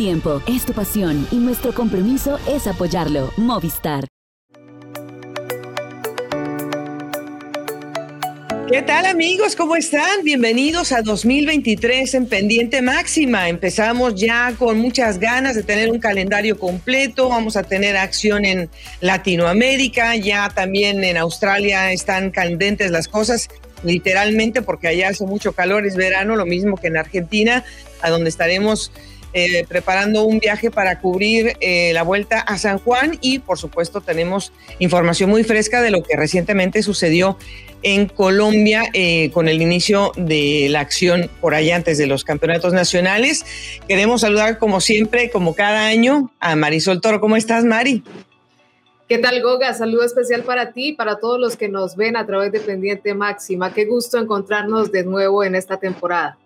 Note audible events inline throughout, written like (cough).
tiempo, es tu pasión y nuestro compromiso es apoyarlo. Movistar. ¿Qué tal amigos? ¿Cómo están? Bienvenidos a 2023 en Pendiente Máxima. Empezamos ya con muchas ganas de tener un calendario completo. Vamos a tener acción en Latinoamérica, ya también en Australia están candentes las cosas, literalmente porque allá hace mucho calor, es verano, lo mismo que en Argentina, a donde estaremos eh, preparando un viaje para cubrir eh, la vuelta a San Juan y por supuesto tenemos información muy fresca de lo que recientemente sucedió en Colombia eh, con el inicio de la acción por allá antes de los campeonatos nacionales. Queremos saludar como siempre, como cada año, a Marisol Toro. ¿Cómo estás, Mari? ¿Qué tal, Goga? Saludo especial para ti y para todos los que nos ven a través de Pendiente Máxima. Qué gusto encontrarnos de nuevo en esta temporada.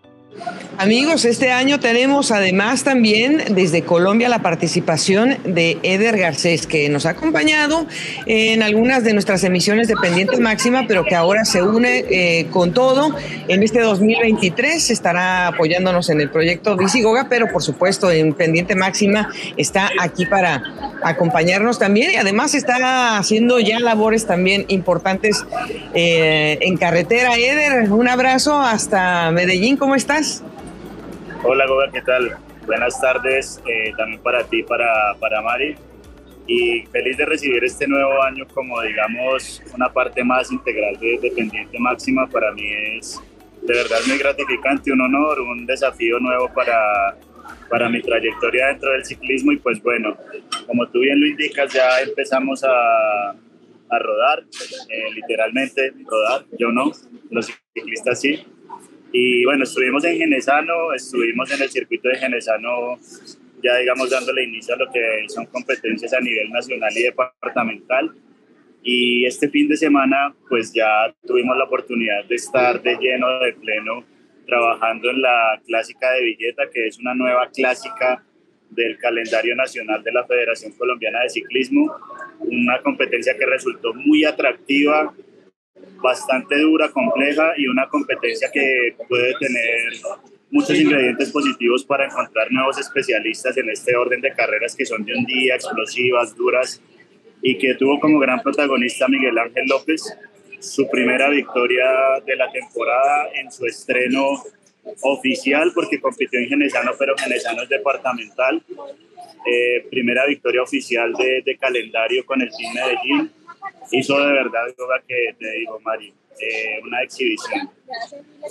Amigos, este año tenemos además también desde Colombia la participación de Eder Garcés, que nos ha acompañado en algunas de nuestras emisiones de Pendiente Máxima, pero que ahora se une eh, con todo. En este 2023 estará apoyándonos en el proyecto Visigoga, pero por supuesto en Pendiente Máxima está aquí para acompañarnos también y además está haciendo ya labores también importantes eh, en carretera. Eder, un abrazo hasta Medellín, ¿cómo estás? Hola, Gober, ¿qué tal? Buenas tardes eh, también para ti, para, para Mari. Y feliz de recibir este nuevo año como, digamos, una parte más integral de Dependiente Máxima. Para mí es de verdad muy gratificante, un honor, un desafío nuevo para, para mi trayectoria dentro del ciclismo. Y pues bueno, como tú bien lo indicas, ya empezamos a, a rodar, eh, literalmente rodar, yo no, los ciclistas sí. Y bueno, estuvimos en Genesano, estuvimos en el circuito de Genesano, ya digamos dándole inicio a lo que son competencias a nivel nacional y departamental. Y este fin de semana, pues ya tuvimos la oportunidad de estar de lleno, de pleno, trabajando en la clásica de Villeta, que es una nueva clásica del calendario nacional de la Federación Colombiana de Ciclismo, una competencia que resultó muy atractiva, bastante dura, compleja y una competencia que puede tener muchos ingredientes positivos para encontrar nuevos especialistas en este orden de carreras que son de un día, explosivas, duras y que tuvo como gran protagonista Miguel Ángel López, su primera victoria de la temporada en su estreno oficial porque compitió en Genesano, pero Genesano es departamental. Eh, primera victoria oficial de, de calendario con el Team Medellín hizo de verdad yoga que te digo, Mari, eh, una exhibición.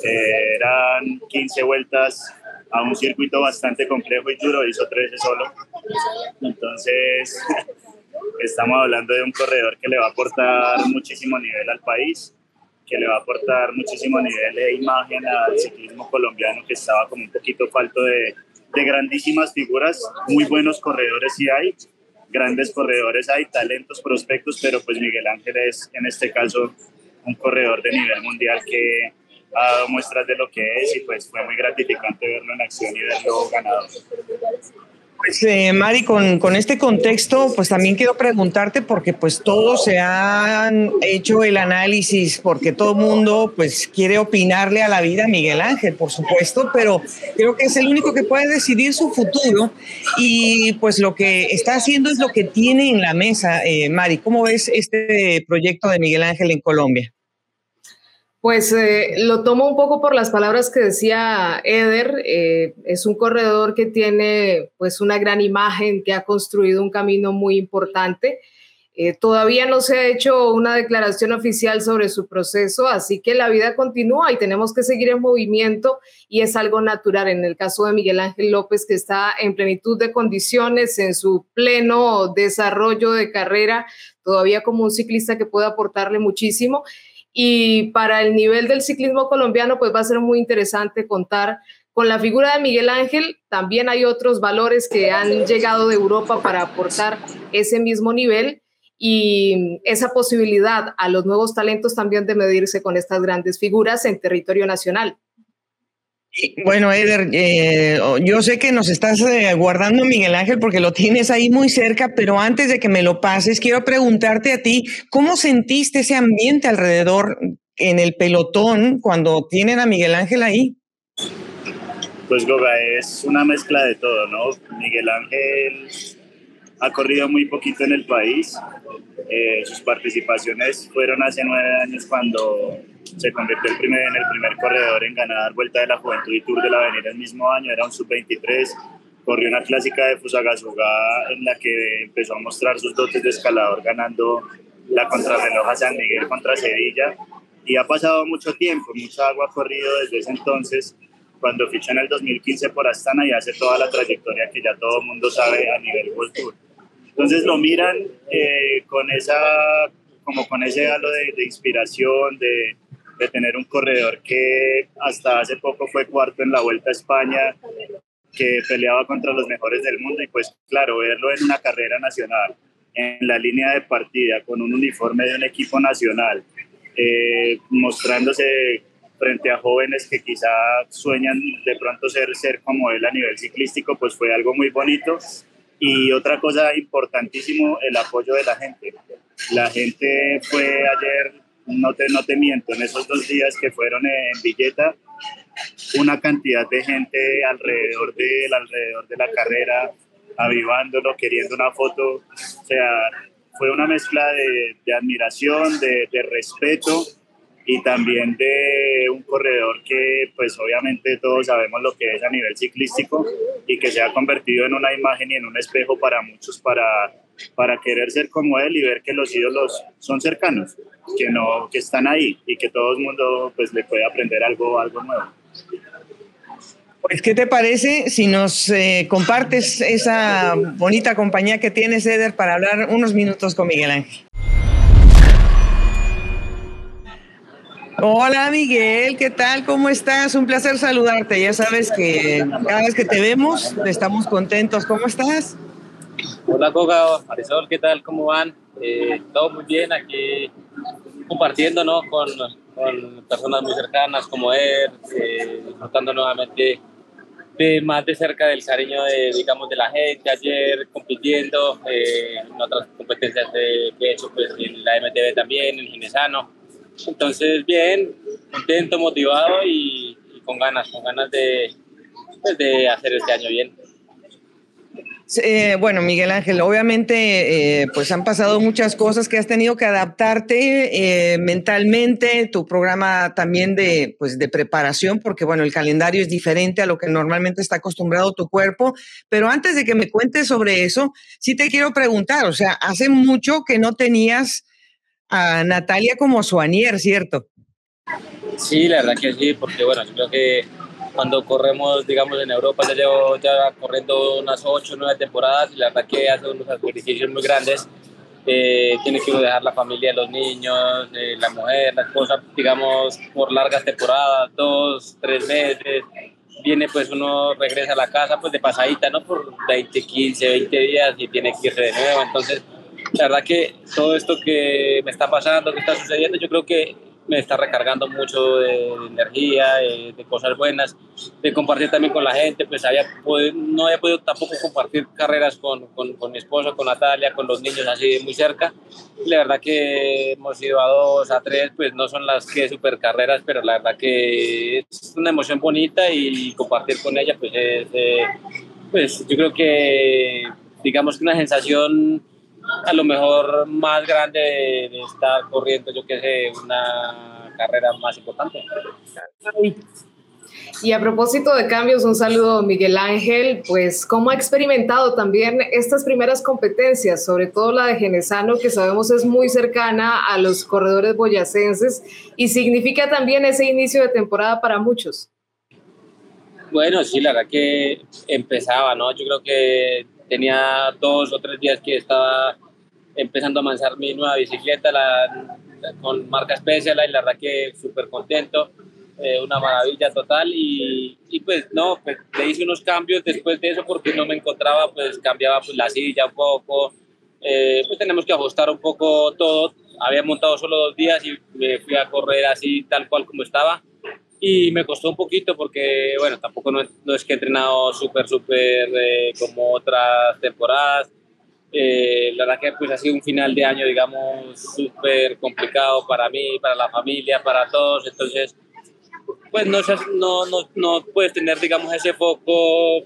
Eh, eran 15 vueltas a un circuito bastante complejo y duro, hizo 13 solo. Entonces, (laughs) estamos hablando de un corredor que le va a aportar muchísimo nivel al país, que le va a aportar muchísimo nivel de imagen al ciclismo colombiano que estaba como un poquito falto de, de grandísimas figuras, muy buenos corredores sí hay, grandes corredores hay, talentos, prospectos, pero pues Miguel Ángel es en este caso un corredor de nivel mundial que ha dado muestras de lo que es y pues fue muy gratificante verlo en acción y verlo ganado. Pues, eh, Mari, con, con, este contexto, pues también quiero preguntarte, porque pues todos se han hecho el análisis, porque todo mundo pues quiere opinarle a la vida a Miguel Ángel, por supuesto, pero creo que es el único que puede decidir su futuro y pues lo que está haciendo es lo que tiene en la mesa. Eh, Mari, ¿cómo ves este proyecto de Miguel Ángel en Colombia? Pues eh, lo tomo un poco por las palabras que decía Eder. Eh, es un corredor que tiene pues una gran imagen, que ha construido un camino muy importante. Eh, todavía no se ha hecho una declaración oficial sobre su proceso, así que la vida continúa y tenemos que seguir en movimiento y es algo natural. En el caso de Miguel Ángel López, que está en plenitud de condiciones, en su pleno desarrollo de carrera, todavía como un ciclista que puede aportarle muchísimo y para el nivel del ciclismo colombiano, pues va a ser muy interesante contar con la figura de Miguel Ángel. También hay otros valores que han llegado de Europa para aportar ese mismo nivel y esa posibilidad a los nuevos talentos también de medirse con estas grandes figuras en territorio nacional. Bueno, Eder, eh, yo sé que nos estás eh, guardando Miguel Ángel porque lo tienes ahí muy cerca, pero antes de que me lo pases, quiero preguntarte a ti, ¿cómo sentiste ese ambiente alrededor en el pelotón cuando tienen a Miguel Ángel ahí? Pues Goga es una mezcla de todo, ¿no? Miguel Ángel ha corrido muy poquito en el país. Eh, sus participaciones fueron hace nueve años cuando se convirtió el primer, en el primer corredor en ganar Vuelta de la Juventud y Tour de la Avenida el mismo año, era un sub-23, corrió una clásica de Fusagasugá en la que empezó a mostrar sus dotes de escalador ganando la contrarreloj a San Miguel contra Sevilla y ha pasado mucho tiempo, mucha agua ha corrido desde ese entonces cuando fichó en el 2015 por Astana y hace toda la trayectoria que ya todo el mundo sabe a nivel World Tour. Entonces lo miran eh, con esa, como con ese halo de, de inspiración, de, de, tener un corredor que hasta hace poco fue cuarto en la Vuelta a España, que peleaba contra los mejores del mundo y pues claro, verlo en una carrera nacional, en la línea de partida, con un uniforme de un equipo nacional, eh, mostrándose frente a jóvenes que quizá sueñan de pronto ser, ser como él a nivel ciclístico, pues fue algo muy bonito y otra cosa importantísimo, el apoyo de la gente. La gente fue ayer, no te, no te miento, en esos dos días que fueron en Villeta, una cantidad de gente alrededor de, alrededor de la carrera, avivándolo, queriendo una foto. O sea, fue una mezcla de, de admiración, de, de respeto y también de un corredor que pues obviamente todos sabemos lo que es a nivel ciclístico y que se ha convertido en una imagen y en un espejo para muchos para, para querer ser como él y ver que los ídolos son cercanos, que, no, que están ahí y que todo el mundo pues le puede aprender algo, algo nuevo. Pues, ¿qué te parece si nos eh, compartes esa bonita compañía que tienes, Eder, para hablar unos minutos con Miguel Ángel? Hola Miguel, ¿qué tal? ¿Cómo estás? Un placer saludarte. Ya sabes que cada vez que te vemos estamos contentos. ¿Cómo estás? Hola Coca, Marisol, ¿qué tal? ¿Cómo van? Eh, todo muy bien aquí compartiendo ¿no? con, con personas muy cercanas como él, eh, disfrutando nuevamente de más de cerca del cariño de, digamos, de la gente. Ayer compitiendo eh, en otras competencias de, que he hecho pues, en la MTV también, en Ginesano entonces, bien, contento, motivado y, con ganas, con ganas de, pues, de hacer este año bien. Eh, bueno, Miguel Ángel, obviamente, eh, pues han pasado muchas cosas que has tenido que adaptarte eh, mentalmente, tu programa también de, pues, de preparación, porque bueno, el calendario es diferente a lo que normalmente está acostumbrado tu cuerpo. Pero antes de que me cuentes sobre eso, sí te quiero preguntar, o sea, hace mucho que no tenías a Natalia como Suanier, ¿cierto? Sí, la verdad que sí, porque bueno, yo creo que cuando corremos, digamos, en Europa, ya llevo ya corriendo unas 8 o 9 temporadas y la verdad que hace unos sacrificios muy grandes. Eh, tiene que dejar la familia, los niños, eh, la mujer, la esposa, digamos, por largas temporadas, dos, tres meses. Viene, pues uno regresa a la casa, pues de pasadita, ¿no? Por 20, 15, 20 días y tiene que irse de nuevo. Entonces, la verdad que todo esto que me está pasando, que está sucediendo, yo creo que me está recargando mucho de, energía, de, cosas buenas, de compartir también con la gente, pues había no había podido tampoco compartir carreras con, con, con, mi esposo, con Natalia, con los niños así muy cerca. La verdad que hemos ido a dos, a tres, pues no son las que super carreras, pero la verdad que es una emoción bonita y compartir con ella, pues es, eh, pues yo creo que digamos que una sensación a lo mejor más grande de, estar corriendo, yo que sé, una carrera más importante. Y a propósito de cambios, un saludo Miguel Ángel, pues cómo ha experimentado también estas primeras competencias, sobre todo la de Genesano, que sabemos es muy cercana a los corredores boyacenses y significa también ese inicio de temporada para muchos. Bueno, sí, la verdad que empezaba, ¿no? Yo creo que tenía dos o tres días que estaba empezando a manzar mi nueva bicicleta la, con marca especial y la verdad que súper contento, eh, una maravilla total. Y, y, pues no, pues le hice unos cambios después de eso porque no me encontraba, pues cambiaba pues la silla un poco, eh, pues tenemos que ajustar un poco todo, había montado solo dos días y me fui a correr así tal cual como estaba y me costó un poquito porque, bueno, tampoco no, es que he entrenado súper, súper eh, como otras temporadas. Eh, la verdad que pues ha sido un final de año, digamos, súper complicado para mí, para la familia, para todos. Entonces, pues no, no, no, no, puedes tener, digamos, ese foco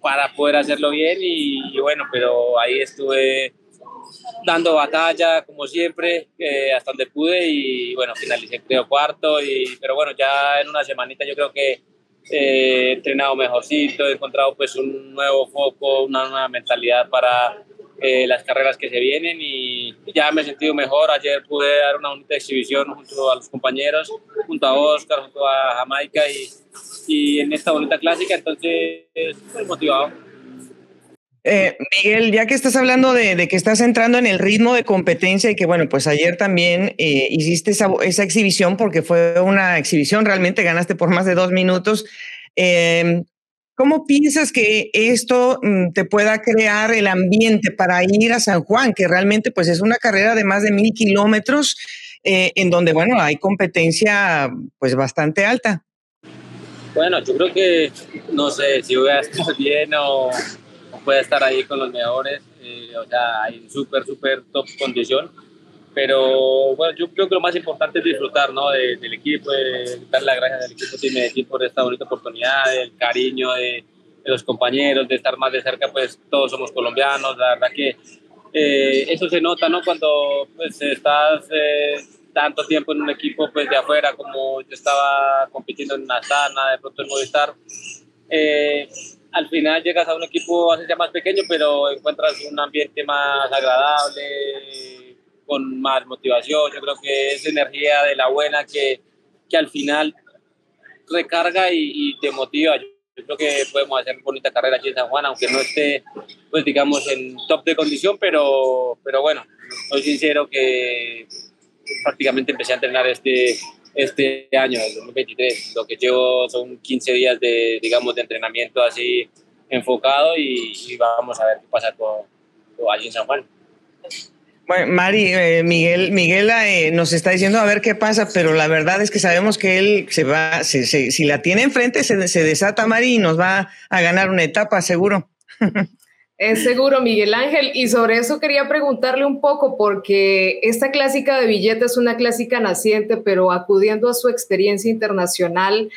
para poder hacerlo bien y, bueno, pero ahí estuve dando batalla como siempre eh, hasta donde pude y bueno, finalicé creo cuarto, y, pero bueno, ya en una semanita yo creo que eh, he entrenado mejorcito, he encontrado pues un nuevo foco, una nueva mentalidad para eh, las carreras que se vienen y ya me he sentido mejor. Ayer pude dar una bonita exhibición junto a los compañeros, junto a Oscar, junto a Jamaica y, y en esta bonita clásica, entonces estoy motivado. Eh, Miguel, ya que estás hablando de, que estás entrando en el ritmo de competencia y que, bueno, pues ayer también eh, hiciste esa, exhibición porque fue una exhibición, realmente ganaste por más de dos minutos. Eh, ¿Cómo piensas que esto mm, te pueda crear el ambiente para ir a San Juan, que realmente pues es una carrera de más de mil kilómetros, en donde bueno hay competencia pues bastante alta? Bueno, yo creo que no sé si voy a estar bien o pueda estar ahí con los mejores. Eh, o sea, hay súper, súper top condición pero bueno, yo creo que lo más importante es disfrutar ¿no? del equipo, de dar las gracias al equipo de Medellín por esta bonita oportunidad, el cariño de, los compañeros, de estar más de cerca, pues todos somos colombianos, la verdad que eh, eso se nota ¿no? cuando pues, estás eh, tanto tiempo en un equipo pues, de afuera como yo estaba compitiendo en Astana, de pronto en Movistar. Eh, al final llegas a un equipo, así más pequeño, pero encuentras un ambiente más agradable, con más motivación. Yo creo que es energía de la buena que, que al final recarga y, te motiva. Yo creo que podemos hacer bonita carrera aquí en San Juan, aunque no esté, pues digamos, en top de condición, pero, pero bueno, soy sincero que prácticamente empecé a entrenar este, este año, el 2023. Lo que llevo son 15 días de, digamos, de entrenamiento así enfocado y, vamos a ver qué pasa con, con allí en San Juan. Bueno, Mari, eh, Miguel, Miguel eh, nos está diciendo a ver qué pasa, pero la verdad es que sabemos que él se va, si la tiene enfrente, se, se, desata Mari y nos va a ganar una etapa, seguro. (laughs) Es seguro, Miguel Ángel. Y sobre eso quería preguntarle un poco, porque esta clásica de billetes es una clásica naciente, pero acudiendo a su experiencia internacional,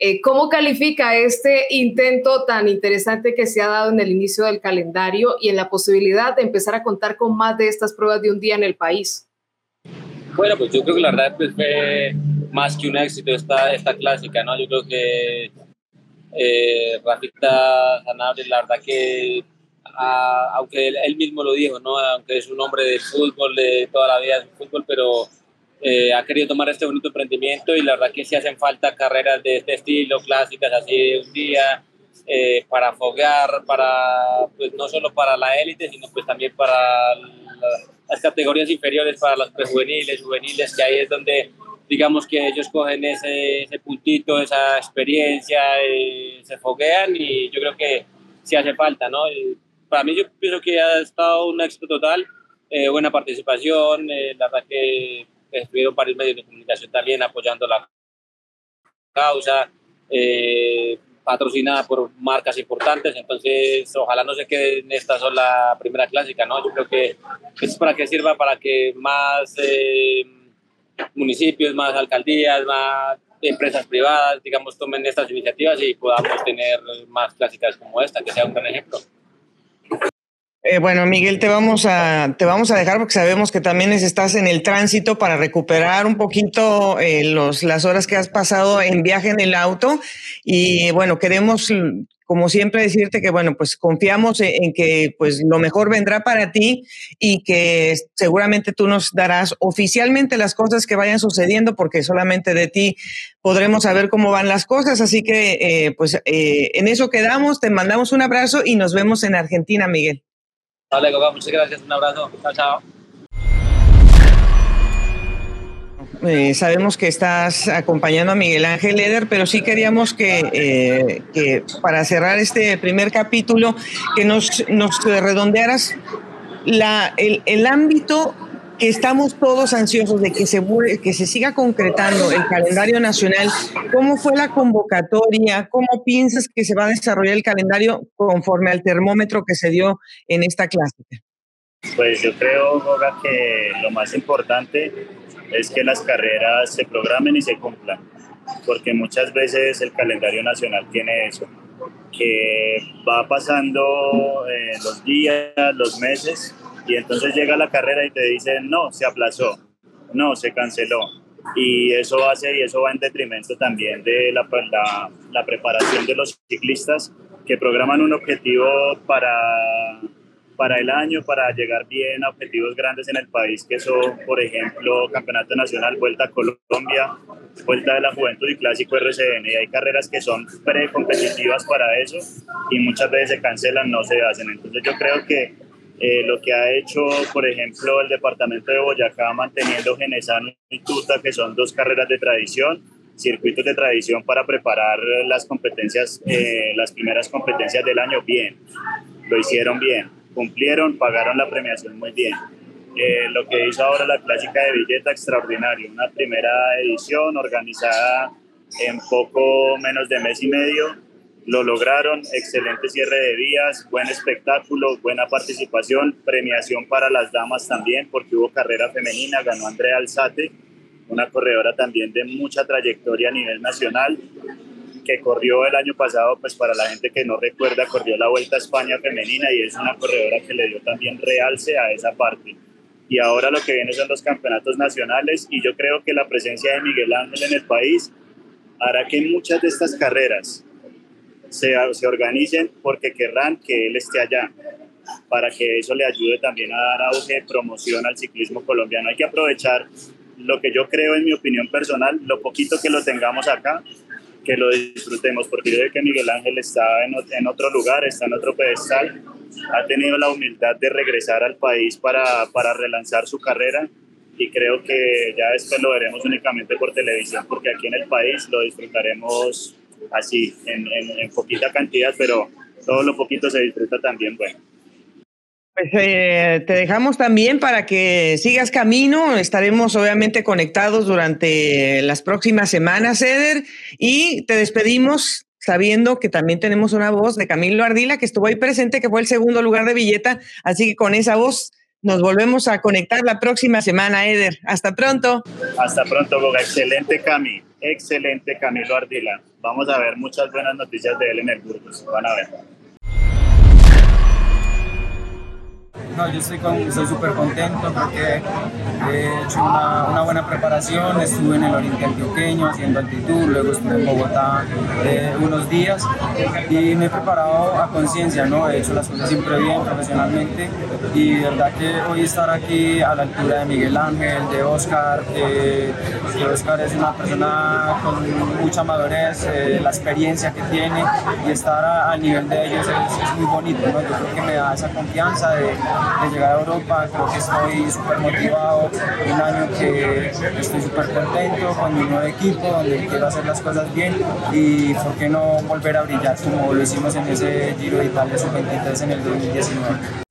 eh, ¿Cómo califica este intento tan interesante que se ha dado en el inicio del calendario y en la posibilidad de empezar a contar con más de estas pruebas de un día en el país? Bueno, pues yo creo que la verdad pues, fue más que un éxito esta, esta clásica, ¿no? Yo creo que eh, Rafita Sanabria, la verdad que, aunque él, mismo lo dijo, ¿no? Aunque es un hombre del fútbol, de toda la vida del fútbol, pero eh, ha querido tomar este bonito emprendimiento y la verdad que sí hacen falta carreras de este estilo, clásicas así de un día, eh, para foguear, para, pues no solo para la élite, sino pues también para las categorías inferiores, para los prejuveniles, juveniles, que ahí es donde digamos que ellos cogen ese, ese puntito, esa experiencia, eh, se foguean y yo creo que sí hace falta, ¿no? Para mí yo pienso que ha estado un éxito total, buena participación, la verdad que estuvieron varios medios de comunicación también apoyando la causa, eh, patrocinada por marcas importantes, entonces ojalá no se quede en esta sola primera clásica, ¿no? Yo creo que es para que sirva para que más eh, municipios, más alcaldías, más empresas privadas, digamos, tomen estas iniciativas y podamos tener más clásicas como esta, que sea un gran ejemplo. Eh, bueno, Miguel, te vamos a te vamos a dejar porque sabemos que también estás en el tránsito para recuperar un poquito eh, los, las horas que has pasado en viaje en el auto. Y bueno queremos como siempre decirte que bueno pues confiamos en, que pues lo mejor vendrá para ti y que seguramente tú nos darás oficialmente las cosas que vayan sucediendo porque solamente de ti podremos saber cómo van las cosas. Así que eh, pues en eso quedamos. Te mandamos un abrazo y nos vemos en Argentina Miguel. Vale, muchas gracias. Un abrazo. Chao, chao. Eh, sabemos que estás acompañando a Miguel Ángel Eder, pero sí queríamos que, eh, para cerrar este primer capítulo, que nos, redondearas el ámbito que estamos todos ansiosos de que se, que se siga concretando el calendario nacional. ¿Cómo fue la convocatoria? ¿Cómo piensas que se va a desarrollar el calendario conforme al termómetro que se dio en esta clase? Pues yo creo, Goga, que lo más importante es que las carreras se programen y se cumplan. porque muchas veces el calendario nacional tiene eso, que va pasando eh, los días, los meses, y entonces llega la carrera y te dicen, no, se aplazó, no, se canceló. Y eso hace y eso va en detrimento también de la, la, la preparación de los ciclistas que programan un objetivo para para el año, para llegar bien a objetivos grandes en el país, que son, por ejemplo, Campeonato Nacional, Vuelta a Colombia, Vuelta de la Juventud y Clásico RCN. Y hay carreras que son precompetitivas para eso y muchas veces se cancelan, no se hacen. Entonces yo creo que eh, lo que ha hecho, por ejemplo, el departamento de Boyacá manteniendo Genesano y Tuta, que son dos carreras de tradición, circuitos de tradición para preparar las competencias, eh, las primeras competencias del año bien. Lo hicieron bien cumplieron, pagaron la premiación muy bien. Eh, lo que hizo ahora la clásica de billeta extraordinario, una primera edición organizada en poco menos de mes y medio, lo lograron, excelente cierre de vías, buen espectáculo, buena participación, premiación para las damas también, porque hubo carrera femenina, ganó Andrea Alzate, una corredora también de mucha trayectoria a nivel nacional, que corrió el año pasado, pues para la gente que no recuerda, corrió la Vuelta a España femenina y es una corredora que le dio también realce a esa parte. Y ahora lo que viene son los campeonatos nacionales y yo creo que la presencia de Miguel Ángel en el país hará que muchas de estas carreras se, se organicen porque querrán que él esté allá para que eso le ayude también a dar auge, promoción al ciclismo colombiano. Hay que aprovechar lo que yo creo, en mi opinión personal, lo poquito que lo tengamos acá, que lo disfrutemos, porque yo creo que Miguel Ángel está en, en, otro lugar, está en otro pedestal, ha tenido la humildad de regresar al país para, para relanzar su carrera y creo que ya después lo veremos únicamente por televisión, porque aquí en el país lo disfrutaremos así, en, en, en poquita cantidad, pero todo lo poquito se disfruta también, bueno. Pues eh, te dejamos también para que sigas camino. Estaremos obviamente conectados durante las próximas semanas, Eder, y te despedimos sabiendo que también tenemos una voz de Camilo Ardila, que estuvo ahí presente, que fue el segundo lugar de Villeta. Así que con esa voz nos volvemos a conectar la próxima semana, Eder. Hasta pronto. Hasta pronto, Boga. Excelente, Cami. Excelente, Camilo Ardila. Vamos a ver muchas buenas noticias de él en el Burgos. Van a ver. No, yo estoy súper contento porque he hecho una, buena preparación, estuve en el Oriente Antioqueño haciendo altitud, luego estuve en Bogotá eh, unos días y me he preparado a conciencia, ¿no? he hecho las cosas siempre bien profesionalmente y de verdad que hoy estar aquí a la altura de Miguel Ángel, de Oscar, eh, Oscar es una persona con mucha madurez, eh, la experiencia que tiene y estar al nivel de ellos es, es muy bonito, ¿no? yo creo que me da esa confianza de de llegar a Europa. Creo que estoy súper motivado, un año que estoy súper contento con mi nuevo equipo, donde quiero hacer las cosas bien y por qué no volver a brillar como lo hicimos en ese Giro de Italia Sub-23 en el 2019.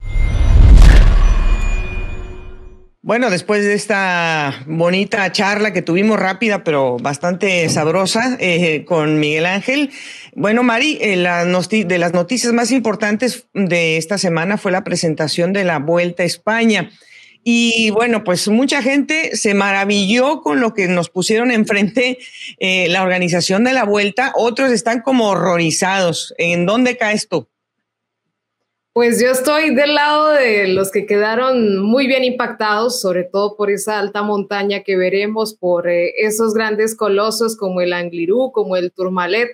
Bueno, después de esta bonita charla que tuvimos rápida, pero bastante sabrosa eh, con Miguel Ángel. Bueno, Mari, eh, de las noticias más importantes de esta semana fue la presentación de la Vuelta a España. Y bueno, pues mucha gente se maravilló con lo que nos pusieron enfrente eh, la organización de la Vuelta. Otros están como horrorizados. ¿En dónde cae esto? Pues yo estoy del lado de los que quedaron muy bien impactados, sobre todo por esa alta montaña que veremos, por eh, esos grandes colosos como el Anglirú, como el Tourmalet,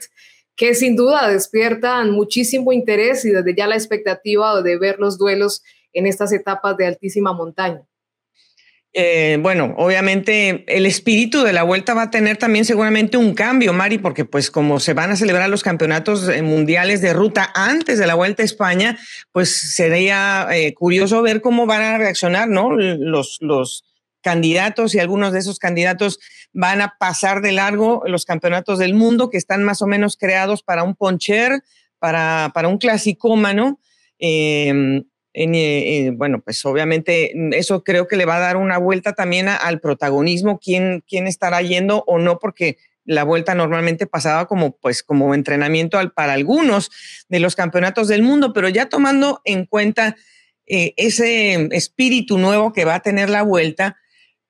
que sin duda despiertan muchísimo interés y desde ya la expectativa de ver los duelos en estas etapas de altísima montaña. Eh, bueno, obviamente el espíritu de la vuelta va a tener también seguramente un cambio, Mari, porque pues como se van a celebrar los campeonatos eh, mundiales de ruta antes de la vuelta a España, pues sería eh, curioso ver cómo van a reaccionar, ¿no? Los, los candidatos y algunos de esos candidatos van a pasar de largo los campeonatos del mundo que están más o menos creados para un poncher, para, para un clasicómano. Eh, eh, bueno, pues obviamente mm, eso creo que le va a dar una vuelta también al protagonismo, quién, quién estará yendo o no, porque la vuelta normalmente pasaba como pues como entrenamiento al, para algunos de los campeonatos del mundo, pero ya tomando en cuenta eh, ese espíritu nuevo que va a tener la vuelta,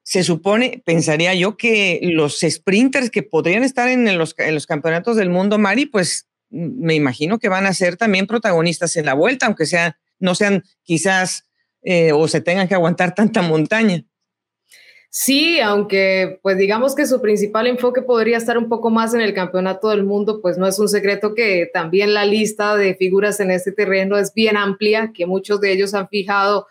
se supone, pensaría yo, que los sprinters que podrían estar en los, en los campeonatos del mundo, Mari, pues me imagino que van a ser también protagonistas en la vuelta, aunque sea, no sean quizás eh, o se tengan que aguantar tanta montaña. Sí, aunque pues digamos que su principal enfoque podría estar un poco más en el campeonato del mundo, pues no es un secreto que también la lista de figuras en este terreno es bien amplia, que muchos de ellos han fijado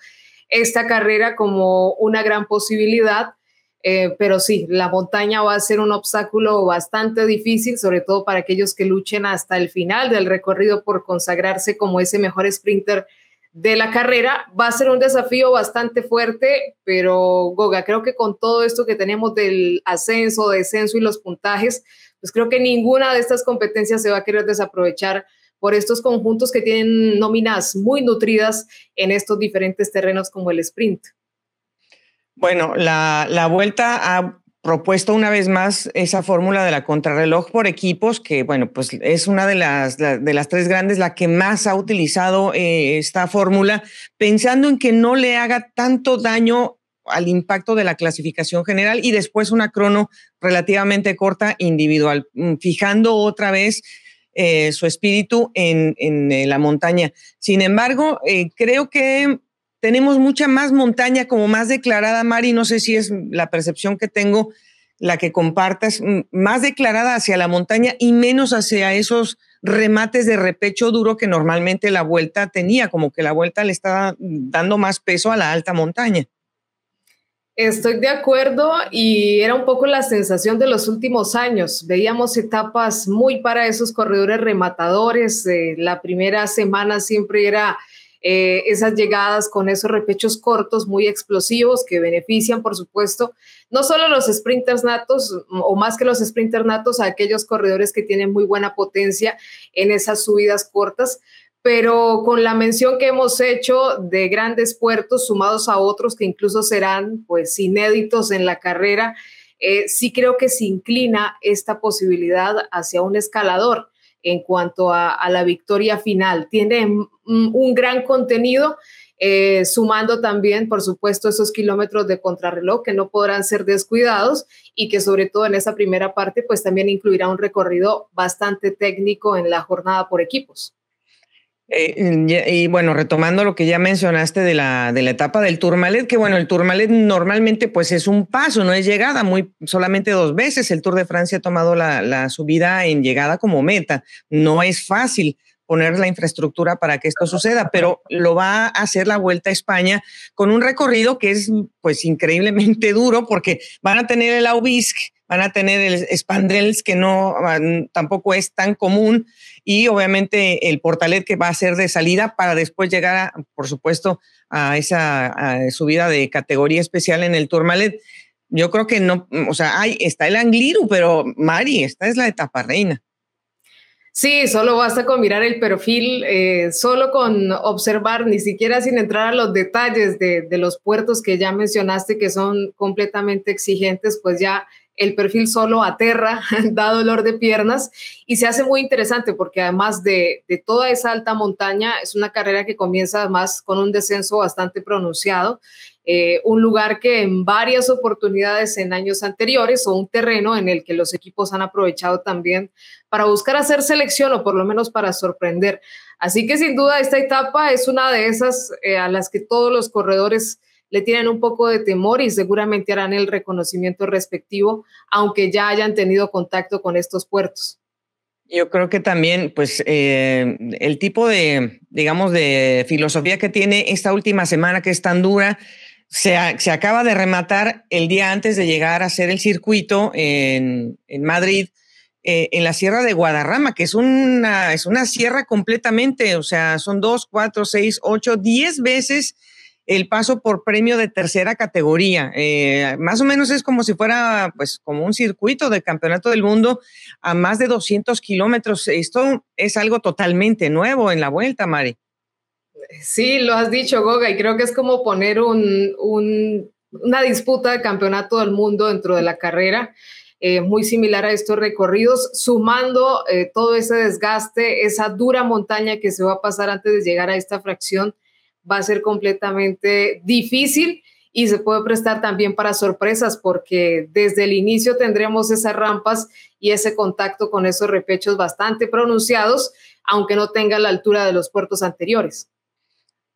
esta carrera como una gran posibilidad. Eh, pero sí, la montaña va a ser un obstáculo bastante difícil, sobre todo para aquellos que luchen hasta el final del recorrido por consagrarse como ese mejor sprinter de la carrera. Va a ser un desafío bastante fuerte, pero Goga, creo que con todo esto que tenemos del ascenso, descenso y los puntajes, pues creo que ninguna de estas competencias se va a querer desaprovechar por estos conjuntos que tienen nóminas muy nutridas en estos diferentes terrenos como el sprint. Bueno, la, la vuelta ha propuesto una vez más esa fórmula de la contrarreloj por equipos, que bueno, pues es una de las, de las tres grandes, la que más ha utilizado eh, esta fórmula, pensando en que no le haga tanto daño al impacto de la clasificación general y después una crono relativamente corta individual, mm, fijando otra vez eh, su espíritu en, en, eh, la montaña. Sin embargo, creo que tenemos mucha más montaña como más declarada, Mari, no sé si es la percepción que tengo, la que compartas, más declarada hacia la montaña y menos hacia esos remates de repecho duro que normalmente la vuelta tenía, como que la vuelta le estaba dando más peso a la alta montaña. Estoy de acuerdo y era un poco la sensación de los últimos años. Veíamos etapas muy para esos corredores rematadores. Eh, la primera semana siempre era eh, esas llegadas con esos repechos cortos muy explosivos que benefician, por supuesto, no solo los sprinters natos o más que los sprinters natos, a aquellos corredores que tienen muy buena potencia en esas subidas cortas, pero con la mención que hemos hecho de grandes puertos sumados a otros que incluso serán pues inéditos en la carrera, eh, sí creo que se inclina esta posibilidad hacia un escalador en cuanto a, la victoria final. Tiene un gran contenido, eh, sumando también, por supuesto, esos kilómetros de contrarreloj que no podrán ser descuidados y que sobre todo en esa primera parte, pues también incluirá un recorrido bastante técnico en la jornada por equipos. Eh, y, bueno, retomando lo que ya mencionaste de la, de la etapa del Tourmalet, que bueno, el Tourmalet normalmente pues es un paso, no es llegada, muy solamente dos veces el Tour de Francia ha tomado la, la subida en llegada como meta. No es fácil poner la infraestructura para que esto suceda, pero lo va a hacer la Vuelta a España con un recorrido que es pues increíblemente (laughs) duro porque van a tener el Aubisque, van a tener el Spandrels que no tampoco es tan común y obviamente el Portalet que va a ser de salida para después llegar, por supuesto, a esa subida de categoría especial en el Tourmalet. Yo creo que no, o sea, hay, está el Angliru, pero Mari, esta es la etapa reina. Sí, solo basta con mirar el perfil, eh, solo con observar, ni siquiera sin entrar a los detalles de, de, los puertos que ya mencionaste, que son completamente exigentes, pues ya el perfil solo aterra, (laughs) da dolor de piernas y se hace muy interesante porque además de, toda esa alta montaña, es una carrera que comienza además con un descenso bastante pronunciado, eh, un lugar que en varias oportunidades en años anteriores o un terreno en el que los equipos han aprovechado también para buscar hacer selección o por lo menos para sorprender. Así que sin duda esta etapa es una de esas eh, a las que todos los corredores le tienen un poco de temor y seguramente harán el reconocimiento respectivo, aunque ya hayan tenido contacto con estos puertos. Yo creo que también, pues, eh, el tipo de, digamos, de filosofía que tiene esta última semana que es tan dura, se, se acaba de rematar el día antes de llegar a hacer el circuito en, en Madrid, eh, en la Sierra de Guadarrama, que es una, es una sierra completamente, o sea, son dos, cuatro, seis, ocho, diez veces el paso por premio de tercera categoría. Eh, más o menos es como si fuera, pues, como un circuito de campeonato del mundo a más de 200 kilómetros. Esto es algo totalmente nuevo en la vuelta, Mari. Sí, lo has dicho, Goga, y creo que es como poner un, una disputa de campeonato del mundo dentro de la carrera. Eh, muy similar a estos recorridos, sumando eh, todo ese desgaste, esa dura montaña que se va a pasar antes de llegar a esta fracción va a ser completamente difícil y se puede prestar también para sorpresas porque desde el inicio tendremos esas rampas y ese contacto con esos repechos bastante pronunciados, aunque no tenga la altura de los puertos anteriores.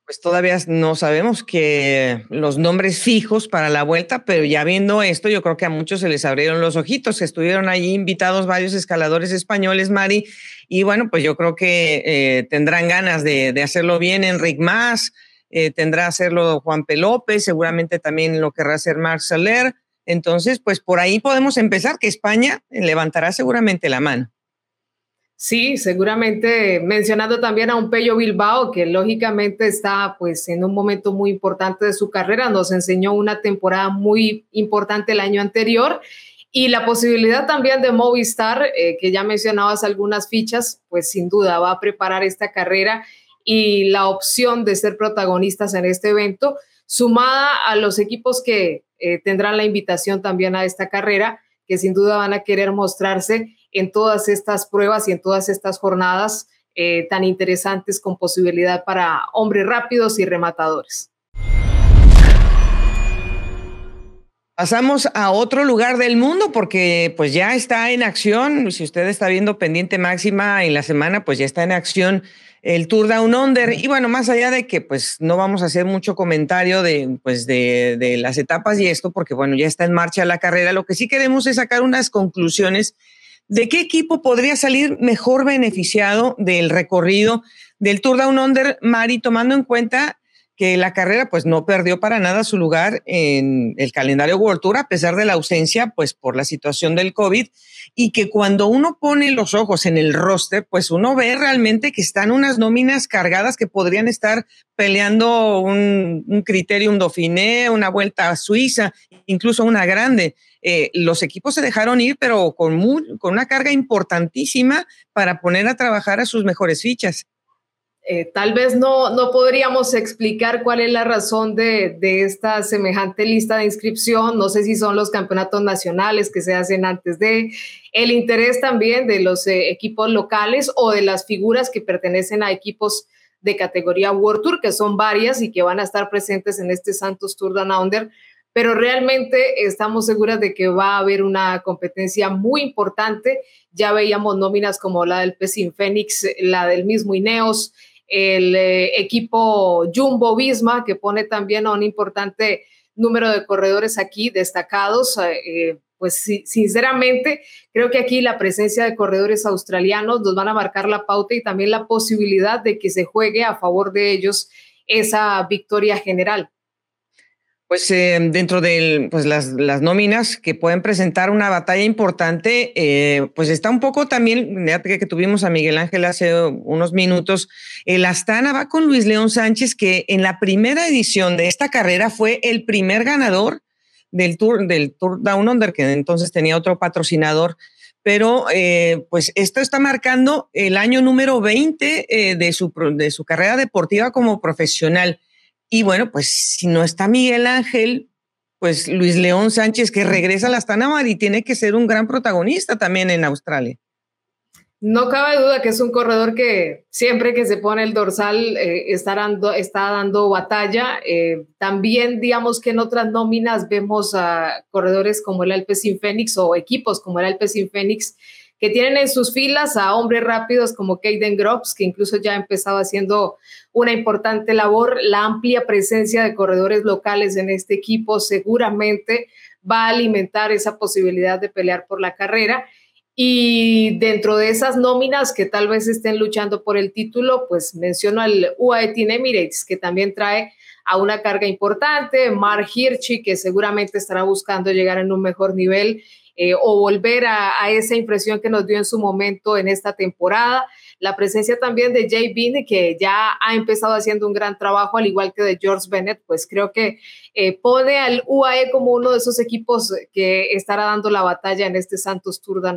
Pues todavía no sabemos que los nombres fijos para la vuelta, pero ya viendo esto, yo creo que a muchos se les abrieron los ojitos. Estuvieron allí invitados varios escaladores españoles, Mari, y bueno, pues yo creo que eh, tendrán ganas de, hacerlo bien Enric Mas, eh, tendrá hacerlo Juan P. López, seguramente también lo querrá hacer Marc. Entonces, pues por ahí podemos empezar, que España levantará seguramente la mano. Sí, seguramente mencionando también a un Pello Bilbao, que lógicamente está pues en un momento muy importante de su carrera, nos enseñó una temporada muy importante el año anterior y la posibilidad también de Movistar, eh, que ya mencionabas algunas fichas, pues sin duda va a preparar esta carrera y la opción de ser protagonistas en este evento, sumada a los equipos que eh, tendrán la invitación también a esta carrera, que sin duda van a querer mostrarse en todas estas pruebas y en todas estas jornadas eh, tan interesantes con posibilidad para hombres rápidos y rematadores. Pasamos a otro lugar del mundo porque pues ya está en acción, si usted está viendo pendiente máxima en la semana, pues ya está en acción el Tour Down Under. Y bueno, más allá de que pues no vamos a hacer mucho comentario de, pues, de, las etapas y esto, porque bueno, ya está en marcha la carrera, lo que sí queremos es sacar unas conclusiones de qué equipo podría salir mejor beneficiado del recorrido del Tour Down Under, Mari, tomando en cuenta que la carrera pues no perdió para nada su lugar en el calendario World Tour a pesar de la ausencia pues por la situación del COVID y que cuando uno pone los ojos en el roster pues uno ve realmente que están unas nóminas cargadas que podrían estar peleando un, un Criterium Dauphiné, una vuelta a Suiza, incluso una grande. Eh, los equipos se dejaron ir, pero con, con una carga importantísima para poner a trabajar a sus mejores fichas. Eh, tal vez no, no podríamos explicar cuál es la razón de, esta semejante lista de inscripción. No sé si son los campeonatos nacionales que se hacen antes de, el interés también de los eh, equipos locales o de las figuras que pertenecen a equipos de categoría World Tour, que son varias y que van a estar presentes en este Santos Tour Down Under, pero realmente estamos seguras de que va a haber una competencia muy importante. Ya veíamos nóminas como la del Pesin Fénix, la del mismo Ineos, el eh, equipo Jumbo Visma, que pone también a un importante número de corredores aquí destacados. Eh, pues sinceramente, creo que aquí la presencia de corredores australianos nos van a marcar la pauta y también la posibilidad de que se juegue a favor de ellos esa victoria general pues eh, dentro de pues las, nóminas que pueden presentar una batalla importante, eh, pues está un poco también, que, que tuvimos a Miguel Ángel hace unos minutos, el Astana va con Luis León Sánchez, que en la primera edición de esta carrera fue el primer ganador del Tour, del Tour Down Under, que entonces tenía otro patrocinador. Pero eh, pues esto está marcando el año número 20 de, su, de su carrera deportiva como profesional. Y bueno, pues si no está Miguel Ángel, pues Luis León Sánchez, que regresa a la Astana y tiene que ser un gran protagonista también en Australia. No cabe duda que es un corredor que siempre que se pone el dorsal eh, está, dando, está, dando, batalla. Eh, también, digamos que en otras nóminas vemos a corredores como el Alpecin Fénix o equipos como el Alpecin Fénix que tienen en sus filas a hombres rápidos como Kaden Groves, que incluso ya ha empezado haciendo una importante labor. La amplia presencia de corredores locales en este equipo seguramente va a alimentar esa posibilidad de pelear por la carrera. Y dentro de esas nóminas que tal vez estén luchando por el título, pues menciono al UAE Team Emirates, que también trae a una carga importante, Mark Hirschi, que seguramente estará buscando llegar en un mejor nivel eh, o volver a, esa impresión que nos dio en su momento en esta temporada. La presencia también de Jay Bean, que ya ha empezado haciendo un gran trabajo, al igual que de George Bennett, pues creo que eh, pone al UAE como uno de esos equipos que estará dando la batalla en este Santos Tour de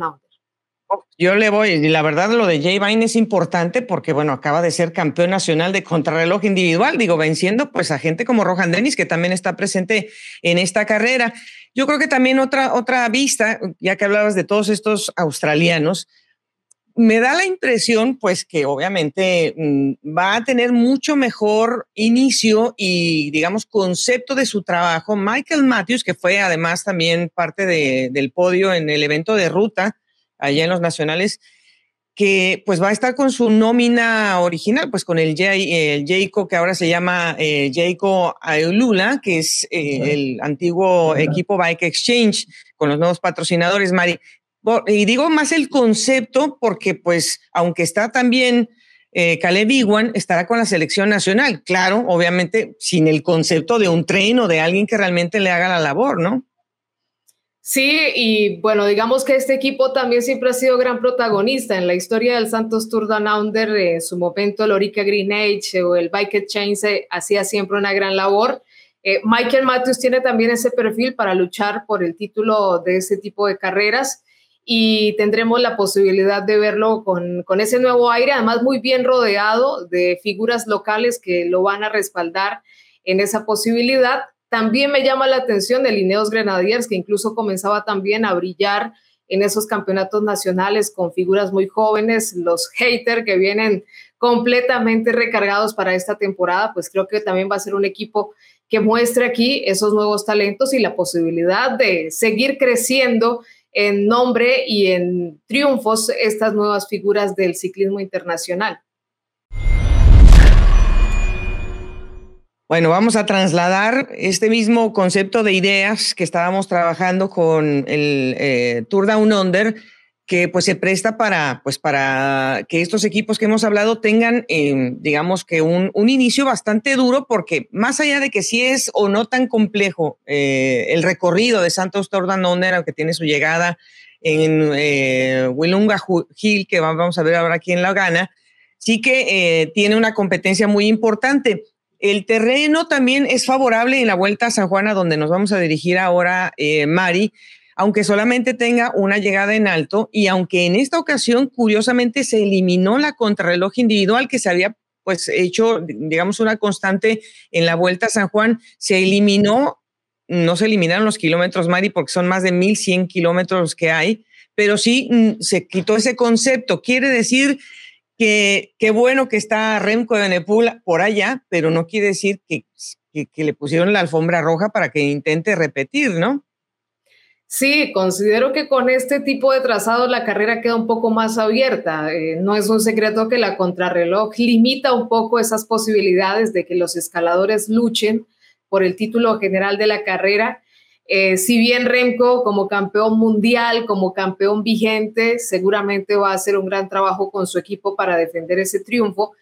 yo le voy, y la verdad lo de Jay Vine es importante porque, bueno, acaba de ser campeón nacional de contrarreloj individual, digo, venciendo pues a gente como Rohan Dennis, que también está presente en esta carrera. Yo creo que también otra, otra vista, ya que hablabas de todos estos australianos, me da la impresión, pues, que obviamente mm, va a tener mucho mejor inicio y, digamos, concepto de su trabajo. Michael Matthews, que fue además también parte del podio en el evento de ruta allá en los nacionales, que pues va a estar con su nómina original, pues con el, Jayco, que ahora se llama eh, Jayco Ayulula, que es eh, el antiguo equipo Bike Exchange, con los nuevos patrocinadores, Mari. Y digo más el concepto porque, pues, aunque está también eh, Caleb Iwan, estará con la selección nacional. Claro, obviamente, sin el concepto de un tren o de alguien que realmente le haga la labor, ¿no? Sí, y bueno, digamos que este equipo también siempre ha sido gran protagonista en la historia del Santos Tour Down Under. En su momento, el Orica Green Age o el Bike Chain se hacía siempre una gran labor. Eh, Michael Matthews tiene también ese perfil para luchar por el título de ese tipo de carreras y tendremos la posibilidad de verlo con, con, ese nuevo aire, además muy bien rodeado de figuras locales que lo van a respaldar en esa posibilidad. También me llama la atención el Lineos Grenadiers, que incluso comenzaba también a brillar en esos campeonatos nacionales con figuras muy jóvenes, los haters que vienen completamente recargados para esta temporada, pues creo que también va a ser un equipo que muestre aquí esos nuevos talentos y la posibilidad de seguir creciendo en nombre y en triunfos estas nuevas figuras del ciclismo internacional. Bueno, vamos a trasladar este mismo concepto de ideas que estábamos trabajando con el eh, Tour Down Under que pues se presta para, pues para que estos equipos que hemos hablado tengan, eh, digamos que un, un, inicio bastante duro, porque más allá de que si es o no tan complejo eh, el recorrido de Santos Tordanonder, aunque tiene su llegada en eh, Willunga Hill, que vamos a ver ahora aquí en La Gana, sí que eh, tiene una competencia muy importante. El terreno también es favorable en la Vuelta a San Juan, a donde nos vamos a dirigir ahora, eh, Mari, aunque solamente tenga una llegada en alto y aunque en esta ocasión curiosamente se eliminó la contrarreloj individual que se había pues hecho, digamos, una constante en la Vuelta a San Juan, se eliminó, no se eliminaron los kilómetros, Mari, porque son más de 1.100 kilómetros que hay, pero sí mm, se quitó ese concepto. Quiere decir que qué bueno que está Remco de Nepul por allá, pero no quiere decir que, le pusieron la alfombra roja para que intente repetir, ¿no? Sí, considero que con este tipo de trazado la carrera queda un poco más abierta. Eh, no es un secreto que la contrarreloj limita un poco esas posibilidades de que los escaladores luchen por el título general de la carrera. Eh, si bien Remco como campeón mundial, como campeón vigente, seguramente va a hacer un gran trabajo con su equipo para defender ese triunfo,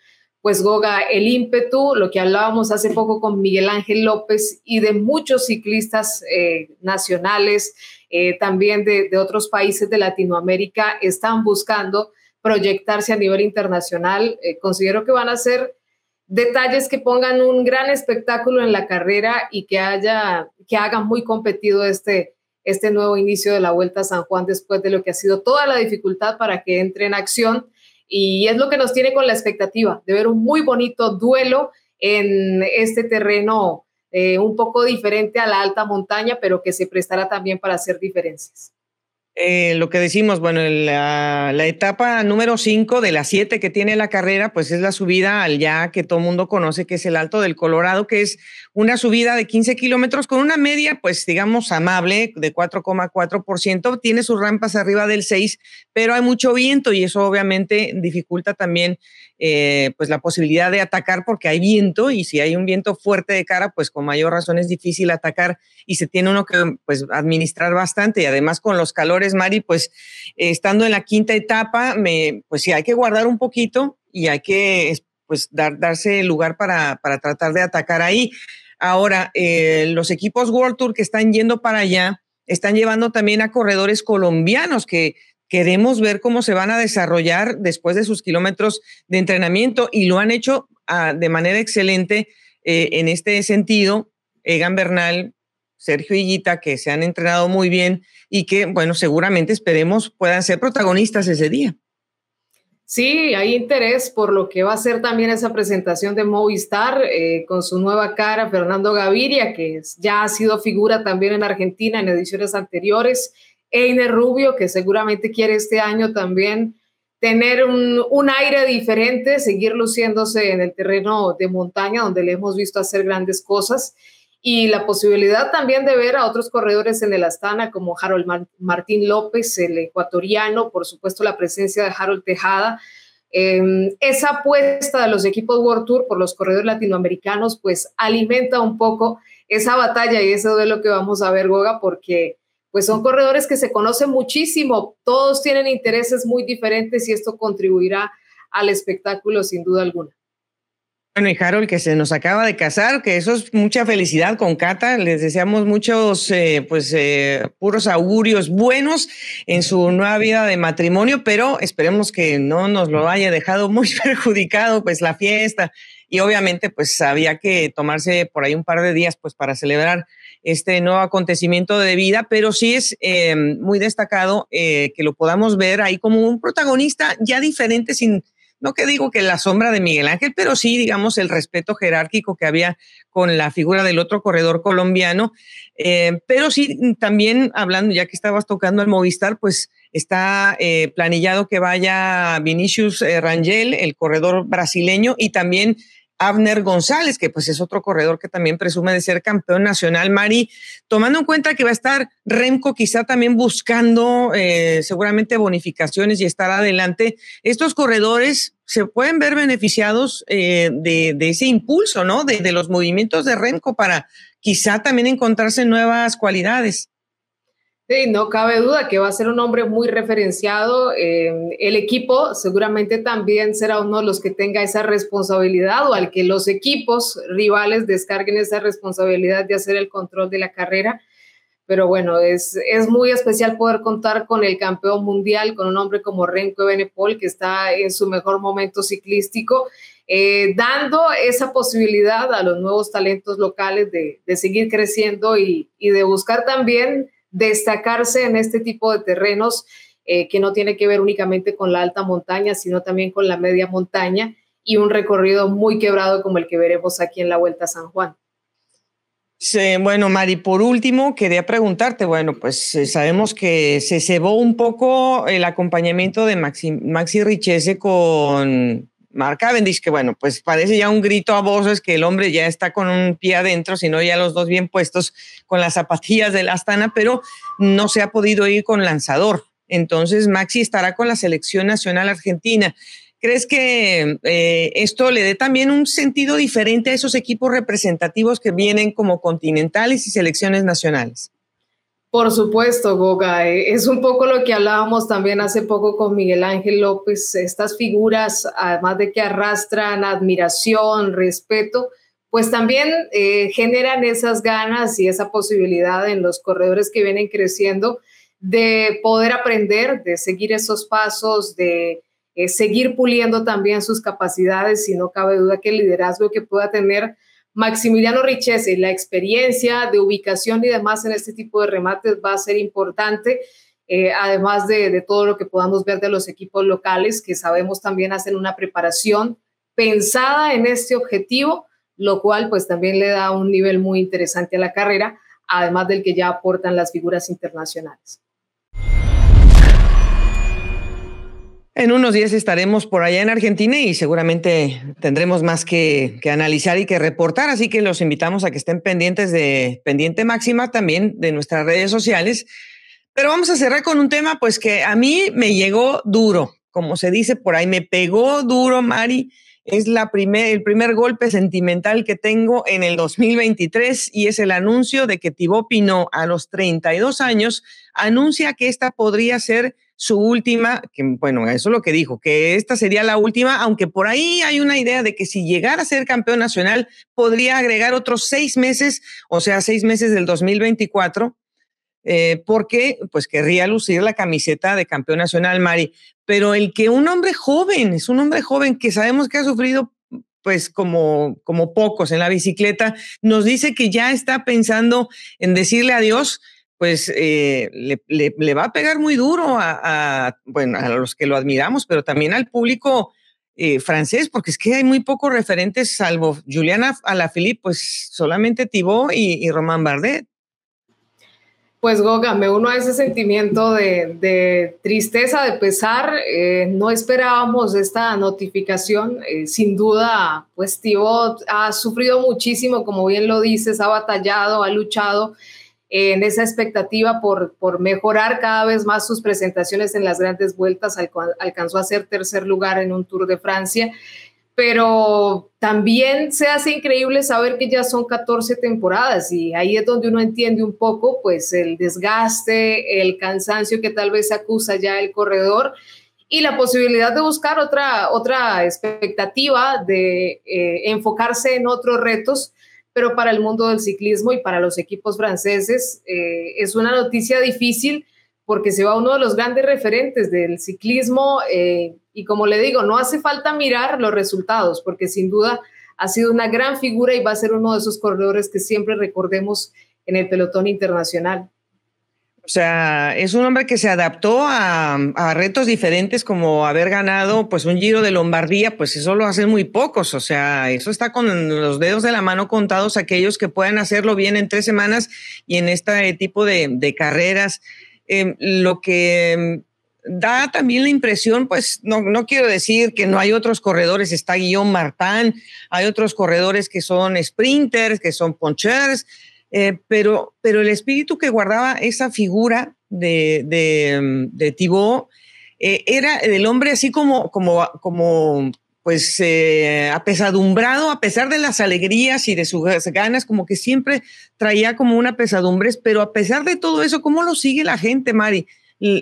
pues Goga, el ímpetu, lo que hablábamos hace poco con Miguel Ángel López y de muchos ciclistas eh, nacionales, eh, también de, otros países de Latinoamérica, están buscando proyectarse a nivel internacional. Considero que van a ser detalles que pongan un gran espectáculo en la carrera y que haya, que hagan muy competido este, este nuevo inicio de la Vuelta a San Juan después de lo que ha sido toda la dificultad para que entre en acción. Y es lo que nos tiene con la expectativa de ver un muy bonito duelo en este terreno eh, un poco diferente a la alta montaña, pero que se prestará también para hacer diferencias. Eh, lo que decimos, bueno, la, la etapa número 5 de las 7 que tiene la carrera, pues es la subida al ya que todo mundo conoce, que es el Alto del Colorado, que es una subida de 15 kilómetros con una media, pues digamos, amable de 4,4%. Tiene sus rampas arriba del 6, pero hay mucho viento y eso obviamente dificulta también eh, pues la posibilidad de atacar porque hay viento y si hay un viento fuerte de cara, pues con mayor razón es difícil atacar y se tiene uno que pues administrar bastante y además con los calores, Mari, pues estando en la quinta etapa, me, pues sí hay que guardar un poquito y hay que pues dar, darse lugar para, para tratar de atacar ahí. Ahora, eh, los equipos World Tour que están yendo para allá están llevando también a corredores colombianos que queremos ver cómo se van a desarrollar después de sus kilómetros de entrenamiento y lo han hecho ah, de manera excelente eh, en este sentido. Egan Bernal, Sergio Higuita, que se han entrenado muy bien y que, bueno, seguramente esperemos puedan ser protagonistas ese día. Sí, hay interés por lo que va a ser también esa presentación de Movistar eh, con su nueva cara, Fernando Gaviria, que ya ha sido figura también en Argentina en ediciones anteriores Einer Rubio, que seguramente quiere este año también tener un, un, aire diferente, seguir luciéndose en el terreno de montaña donde le hemos visto hacer grandes cosas y la posibilidad también de ver a otros corredores en el Astana como Harold Martín López, el ecuatoriano, por supuesto la presencia de Harold Tejada. Em, esa apuesta de los equipos World Tour por los corredores latinoamericanos pues alimenta un poco esa batalla y ese duelo que vamos a ver, Goga, porque pues son corredores que se conocen muchísimo, todos tienen intereses muy diferentes y esto contribuirá al espectáculo sin duda alguna. Bueno, y Harold, que se nos acaba de casar, que eso es mucha felicidad con Cata. Les deseamos muchos, eh, pues, eh, puros augurios buenos en su nueva vida de matrimonio, pero esperemos que no nos lo haya dejado muy (laughs) perjudicado, pues, la fiesta. Y obviamente, pues, había que tomarse por ahí un par de días, pues, para celebrar este nuevo acontecimiento de vida, pero sí es eh, muy destacado que lo podamos ver ahí como un protagonista ya diferente, sin no que digo que la sombra de Miguel Ángel, pero sí, digamos, el respeto jerárquico que había con la figura del otro corredor colombiano. Eh, pero sí, también hablando, ya que estabas tocando al Movistar, pues está eh, planillado que vaya Vinicius eh, Rangel, el corredor brasileño, y también Abner González, que pues es otro corredor que también presume de ser campeón nacional. Mari, tomando en cuenta que va a estar Remco quizá también buscando eh, seguramente bonificaciones y estar adelante, estos corredores se pueden ver beneficiados eh, de, ese impulso, ¿no? De, de los movimientos de Remco para quizá también encontrarse nuevas cualidades. Sí, no cabe duda que va a ser un hombre muy referenciado. El equipo seguramente también será uno de los que tenga esa responsabilidad o al que los equipos rivales descarguen esa responsabilidad de hacer el control de la carrera. Pero bueno, es, es muy especial poder contar con el campeón mundial, con un hombre como Renko Benepol, que está en su mejor momento ciclístico, eh, dando esa posibilidad a los nuevos talentos locales de, de seguir creciendo y, y de buscar también destacarse en este tipo de terrenos eh, que no tiene que ver únicamente con la alta montaña, sino también con la media montaña y un recorrido muy quebrado como el que veremos aquí en la Vuelta a San Juan. Sí, bueno, Mari, por último, quería preguntarte, bueno, pues eh, sabemos que se cebó un poco el acompañamiento de Maxi, Maxi Richese con Mark Cavendish, que bueno, pues parece ya un grito a voces que el hombre ya está con un pie adentro, sino ya los dos bien puestos con las zapatillas del Astana, pero no se ha podido ir con lanzador. Entonces Maxi estará con la selección nacional argentina. ¿Crees que eh, esto le dé también un sentido diferente a esos equipos representativos que vienen como continentales y selecciones nacionales? Por supuesto, Goga. Eh, es un poco lo que hablábamos también hace poco con Miguel Ángel López. Estas figuras, además de que arrastran admiración, respeto, pues también eh, generan esas ganas y esa posibilidad en los corredores que vienen creciendo de poder aprender, de seguir esos pasos, de eh, seguir puliendo también sus capacidades. Y no cabe duda que el liderazgo que pueda tener Maximiliano Richese, la experiencia de ubicación y demás en este tipo de remates va a ser importante, eh, además de, todo lo que podamos ver de los equipos locales, que sabemos también hacen una preparación pensada en este objetivo, lo cual pues también le da un nivel muy interesante a la carrera, además del que ya aportan las figuras internacionales. En unos días estaremos por allá en Argentina y seguramente tendremos más que, analizar y que reportar, así que los invitamos a que estén pendientes de Pendiente Máxima también de nuestras redes sociales. Pero vamos a cerrar con un tema pues que a mí me llegó duro, como se dice por ahí, me pegó duro, Mari. Es la primer, el primer golpe sentimental que tengo en el 2023 y es el anuncio de que Thibaut Pinot a los 32 años anuncia que esta podría ser su última, que bueno, eso es lo que dijo, que esta sería la última, aunque por ahí hay una idea de que si llegara a ser campeón nacional, podría agregar otros seis meses, o sea, seis meses del 2024, eh, porque pues querría lucir la camiseta de campeón nacional, Mari. Pero el que un hombre joven, es un hombre joven que sabemos que ha sufrido pues como, como pocos en la bicicleta, nos dice que ya está pensando en decirle adiós pues eh, le, va a pegar muy duro a, bueno, a los que lo admiramos, pero también al público eh, francés, porque es que hay muy pocos referentes, salvo Juliana Alaphilippe, pues solamente Thibaut y, Román Bardet. Pues Goga, me uno a ese sentimiento de, tristeza, de pesar. Eh, no esperábamos esta notificación. Sin duda, pues Tibo ha sufrido muchísimo, como bien lo dices, ha batallado, ha luchado en esa expectativa por, por mejorar cada vez más sus presentaciones en las grandes vueltas. Alcanzó a ser tercer lugar en un Tour de Francia pero también se hace increíble saber que ya son 14 temporadas y ahí es donde uno entiende un poco pues el desgaste, el cansancio que tal vez acusa ya el corredor y la posibilidad de buscar otra, otra expectativa de eh, enfocarse en otros retos, pero para el mundo del ciclismo y para los equipos franceses eh, es una noticia difícil porque se va uno de los grandes referentes del ciclismo eh, y como le digo, no hace falta mirar los resultados porque sin duda ha sido una gran figura y va a ser uno de esos corredores que siempre recordemos en el pelotón internacional. O sea, es un hombre que se adaptó a, retos diferentes como haber ganado pues un Giro de Lombardía, pues eso lo hacen muy pocos, o sea, eso está con los dedos de la mano contados aquellos que puedan hacerlo bien en tres semanas y en este tipo de, carreras. Em, lo que em, da también la impresión, pues no, no, quiero decir que no hay otros corredores, está Guillaume Martin, hay otros corredores que son sprinters, que son ponchers, eh, pero, pero el espíritu que guardaba esa figura de, de, Thibaut eh, era el hombre así como, como, como pues eh, apesadumbrado a pesar de las alegrías y de sus ganas, como que siempre traía como una pesadumbre, pero a pesar de todo eso, ¿cómo lo sigue la gente, Mari?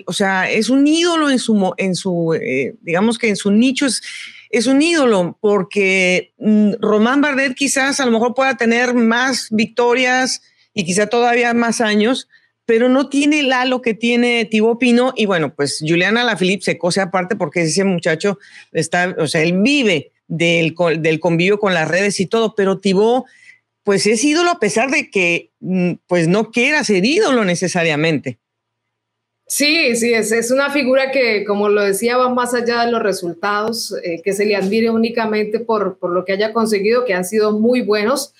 O sea, es un ídolo en su, en su digamos que en su nicho es, es un ídolo, porque mm, Román Bardet quizás a lo mejor pueda tener más victorias y quizá todavía más años, pero no tiene el halo que tiene Tibo Pino. Y bueno, pues Juliana Lafilippe se cose aparte porque ese muchacho está, o sea, él vive del, del convivio con las redes y todo, pero Tibo, pues es ídolo a pesar de que, mm, pues no quiera ser ídolo necesariamente. Sí, sí, es, es una figura que, como lo decía, va más allá de los resultados, eh, que se le admire únicamente por, por lo que haya conseguido, que han sido muy buenos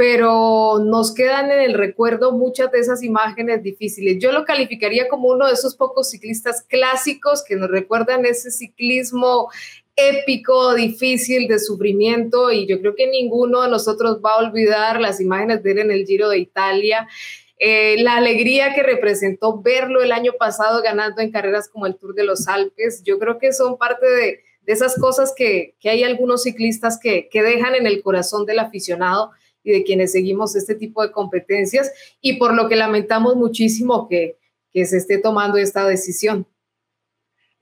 pero nos quedan en el recuerdo muchas de esas imágenes difíciles. Yo lo calificaría como uno de esos pocos ciclistas clásicos que nos recuerdan ese ciclismo épico, difícil, de sufrimiento, y yo creo que ninguno de nosotros va a olvidar las imágenes de él en el Giro de Italia. Eh, la alegría que representó verlo el año pasado ganando en carreras como el Tour de los Alpes, yo creo que son parte de, esas cosas que, hay algunos ciclistas que, que dejan en el corazón del aficionado y de quienes seguimos este tipo de competencias y por lo que lamentamos muchísimo que, que se esté tomando esta decisión.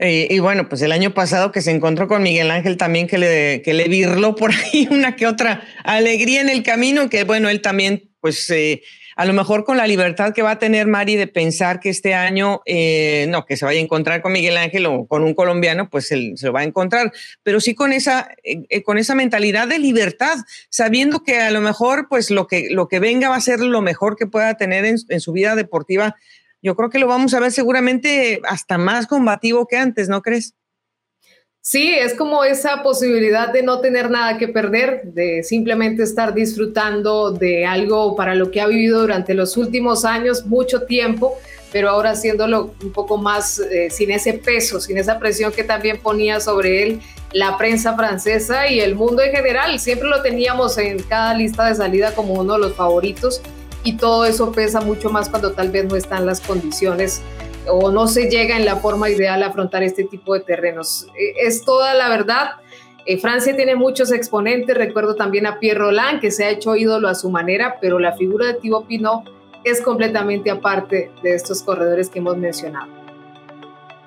Y bueno, pues el año pasado que se encontró con Miguel Ángel también que le, que le virló por (laughs) ahí una que otra alegría en el camino, que bueno, él también pues eh, a lo mejor con la libertad que va a tener Mari de pensar que este año, eh, no, que se vaya a encontrar con Miguel Ángel o con un colombiano, pues él se lo va a encontrar, pero sí con esa, eh, con esa mentalidad de libertad, sabiendo que a lo mejor, pues lo que, lo que venga va a ser lo mejor que pueda tener en, en su vida deportiva. Yo creo que lo vamos a ver seguramente hasta más combativo que antes, ¿no crees? Sí, es como esa posibilidad de no tener nada que perder, de simplemente estar disfrutando de algo para lo que ha vivido durante los últimos años, mucho tiempo, pero ahora haciéndolo un poco más eh, sin ese peso, sin esa presión que también ponía sobre él la prensa francesa y el mundo en general. Siempre lo teníamos en cada lista de salida como uno de los favoritos y todo eso pesa mucho más cuando tal vez no están las condiciones o no se llega en la forma ideal a afrontar este tipo de terrenos. E, es toda la verdad. Eh, Francia tiene muchos exponentes, recuerdo también a Pierre Roland, que se ha hecho ídolo a su manera, pero la figura de Thibaut Pinot es completamente aparte de estos corredores que hemos mencionado.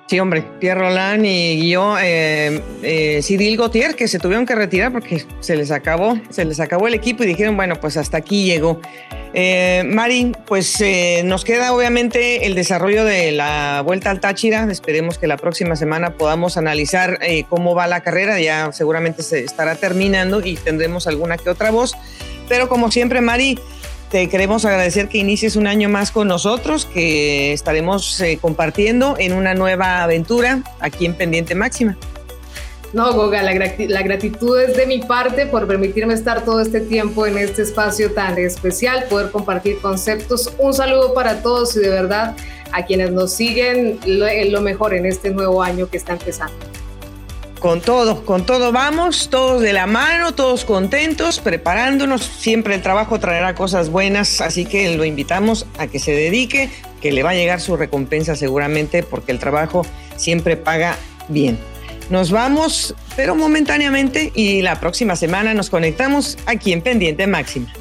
Sí, hombre, Pierre Roland y yo, eh, eh, Cyril Gauthier, que se tuvieron que retirar porque se les acabó, se les acabó el equipo y dijeron, bueno, pues hasta aquí llegó. Eh, Mari, pues eh, nos queda obviamente el desarrollo de la vuelta al Táchira. Esperemos que la próxima semana podamos analizar cómo va la carrera. Ya seguramente se estará terminando y tendremos alguna que otra voz. Pero como siempre, Mari, te queremos agradecer que inicies un año más con nosotros, que estaremos compartiendo en una nueva aventura aquí en Pendiente Máxima. No, Goga, la, gratitud es de mi parte por permitirme estar todo este tiempo en este espacio tan especial, poder compartir conceptos. Un saludo para todos y de verdad a quienes nos siguen lo, lo mejor en este nuevo año que está empezando. Con todo, con todo vamos, todos de la mano, todos contentos, preparándonos. Siempre el trabajo traerá cosas buenas, así que lo invitamos a que se dedique, que le va a llegar su recompensa seguramente, porque el trabajo siempre paga bien. Nos vamos, pero momentáneamente, y la próxima semana nos conectamos aquí en Pendiente Máxima.